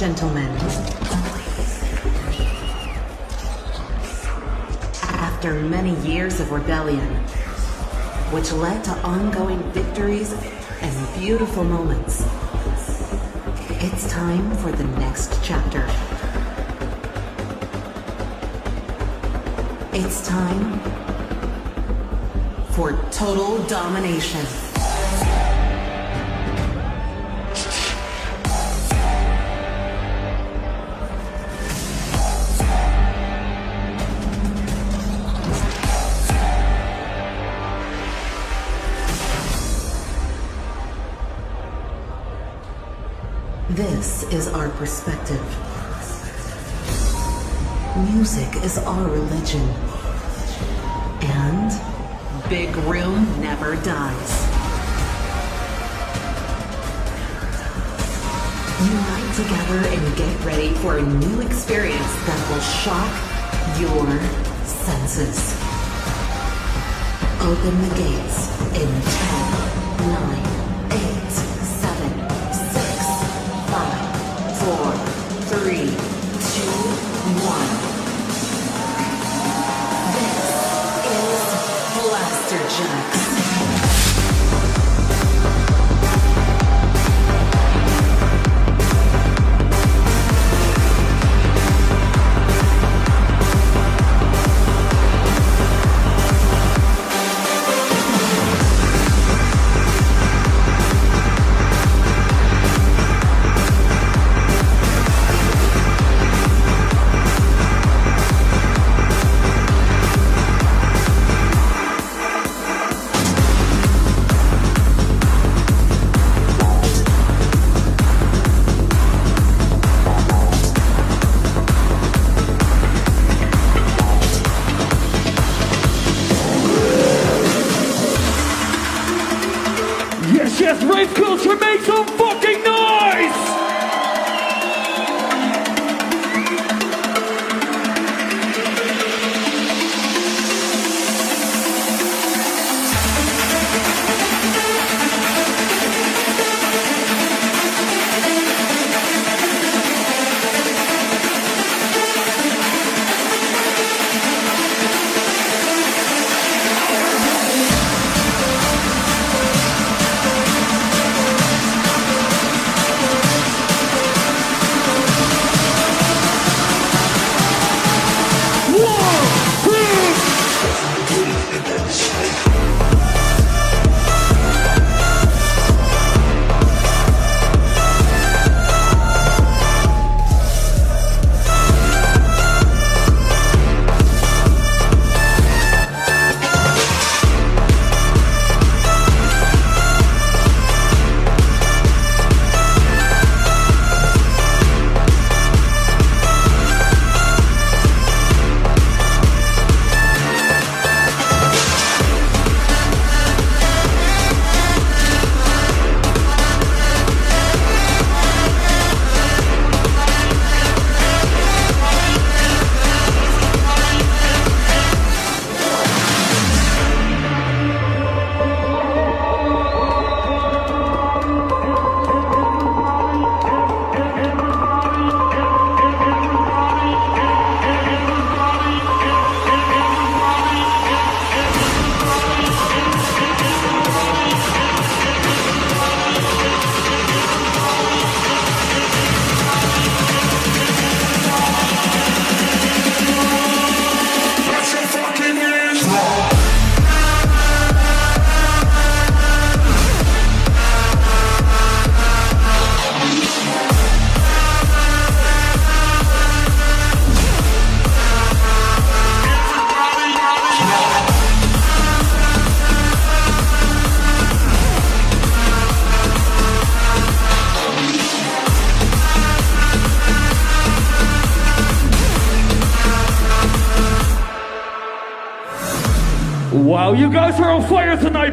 Gentlemen, after many years of rebellion, which led to ongoing victories and beautiful moments, it's time for the next chapter. It's time for total domination. This is our perspective. Music is our religion. And Big Room never dies. Unite together and get ready for a new experience that will shock your senses. Open the gates in 10, 9, Guys are on fire tonight.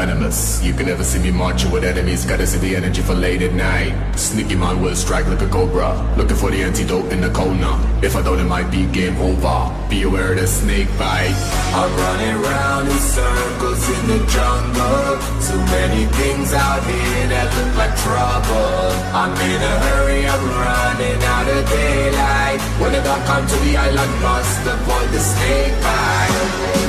venomous. You can never see me marching with enemies, gotta see the energy for late at night. Sneaky mind will strike like a cobra, looking for the antidote in the corner. If I don't, it might be game over. Be aware of the snake bite. I'm running round in circles in the jungle. Too many things out here that look like trouble. I'm in a hurry, I'm running out of daylight. When the dark comes to the island, must avoid the snake bite.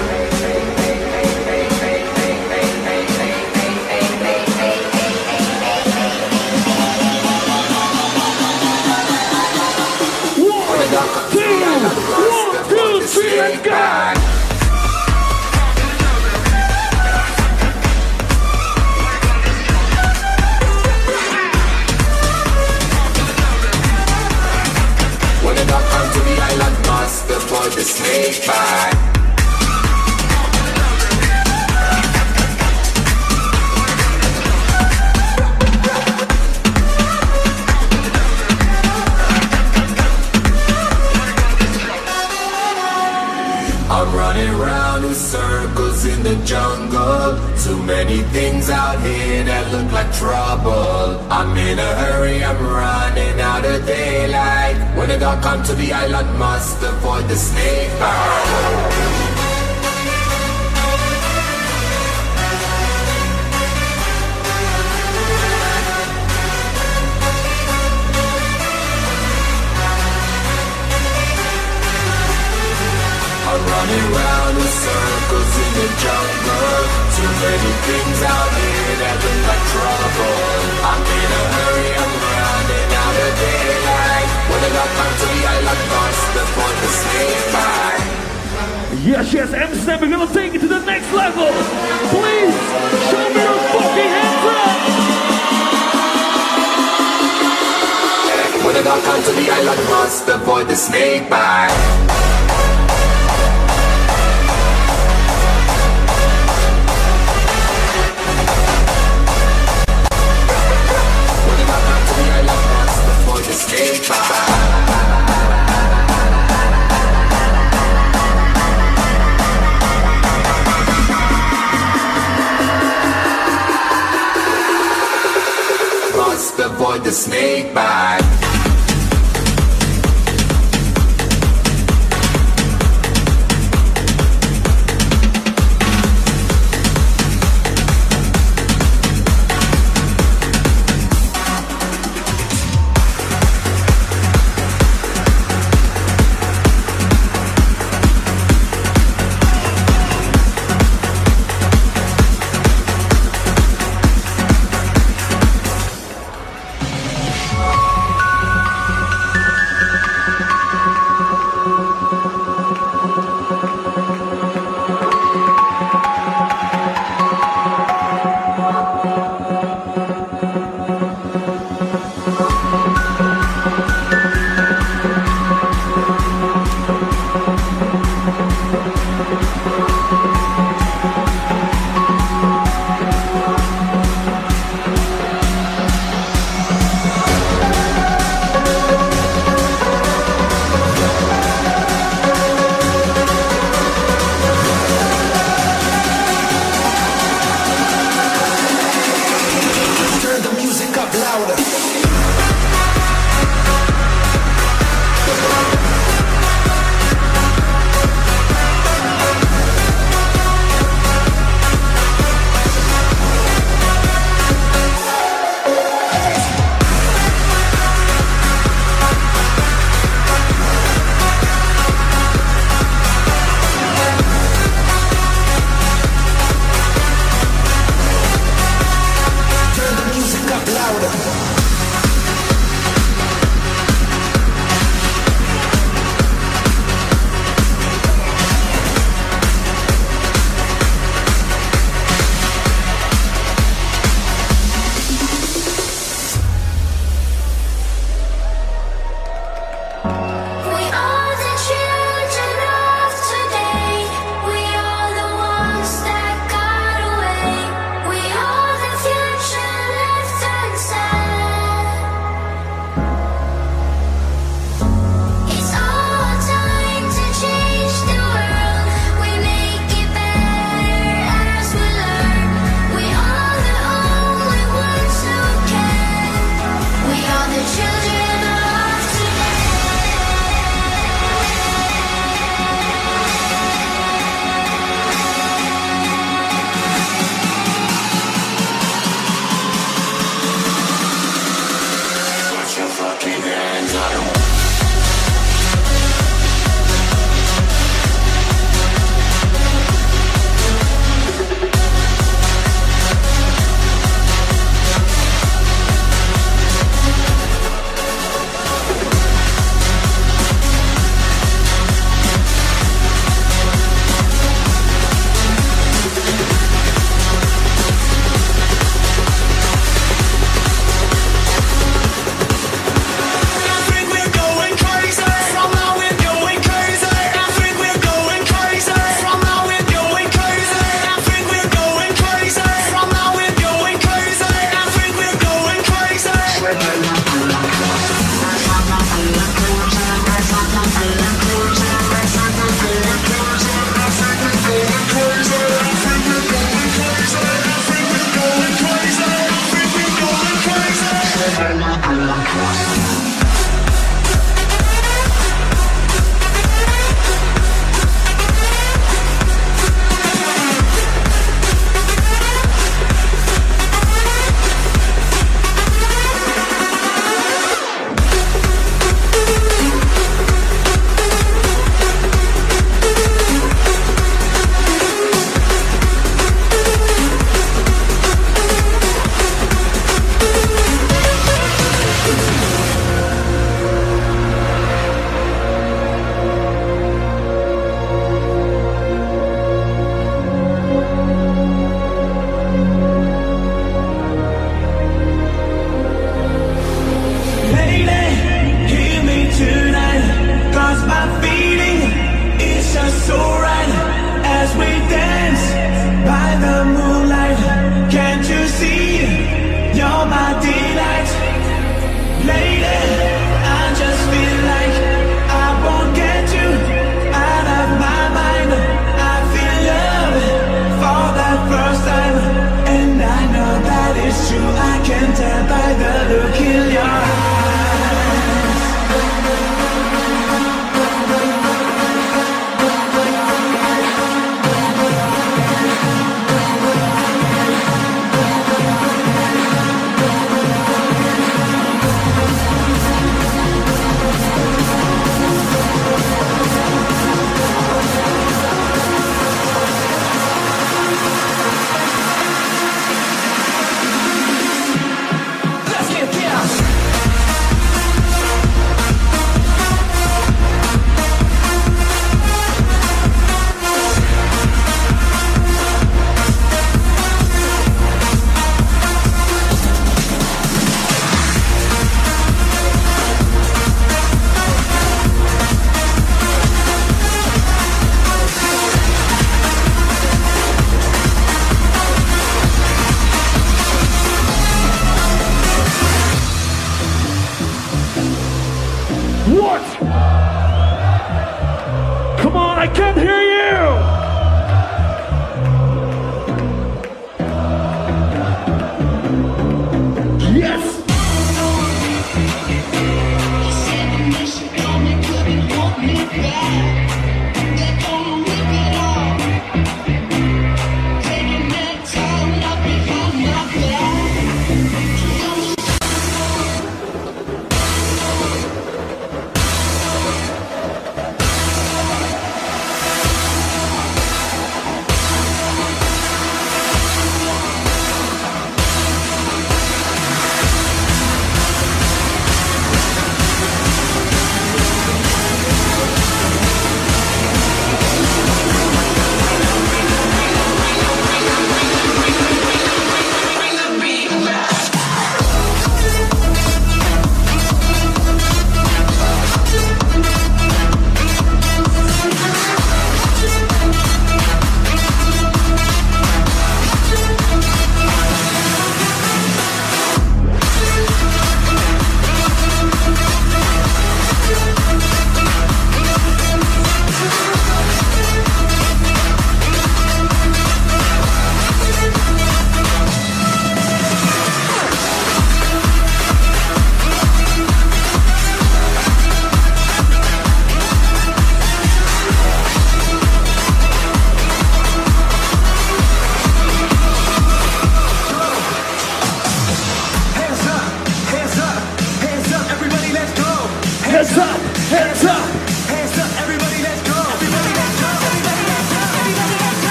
Yes, yes, M7, we're gonna take it to the next level. Please, show me your fucking hands up. When the dog comes to the island, must avoid the snake bite. the snake bite. What? Come on, I can't hear you!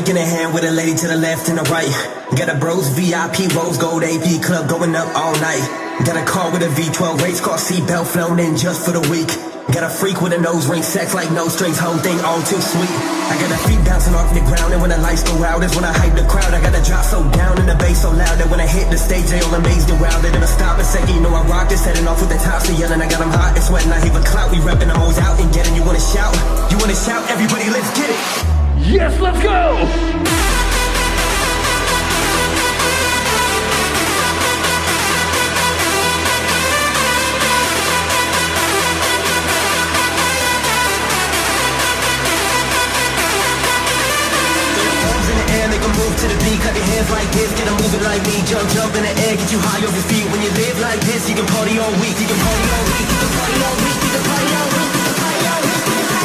In a hand with a lady to the left and the right. Got a bros VIP rose gold AP club going up all night. Got a car with a V12 race car seatbelt flown in just for the week. Got a freak with a nose ring, sex like no strings, whole thing all too sweet. I got a feet bouncing off the ground, and when the lights go out, is when I hype the crowd. I got to drop so down and the bass so loud that when I hit the stage, they all amazed and wow. They never stop a second, you know I rock this, setting off with the tops, so yelling. I got them hot and sweating, I heave a clout. We reppin', I'm always out and getting. You wanna shout? You wanna shout? Everybody, let's get it. Yes, let's go! To the beat. Clap your hands like this, get 'em moving like me. Jump, jump in the air, get you high off your feet. When you live like this, you can party all week. You can party all week. You can party all week. You can party all week. You can party all week. You can party all week.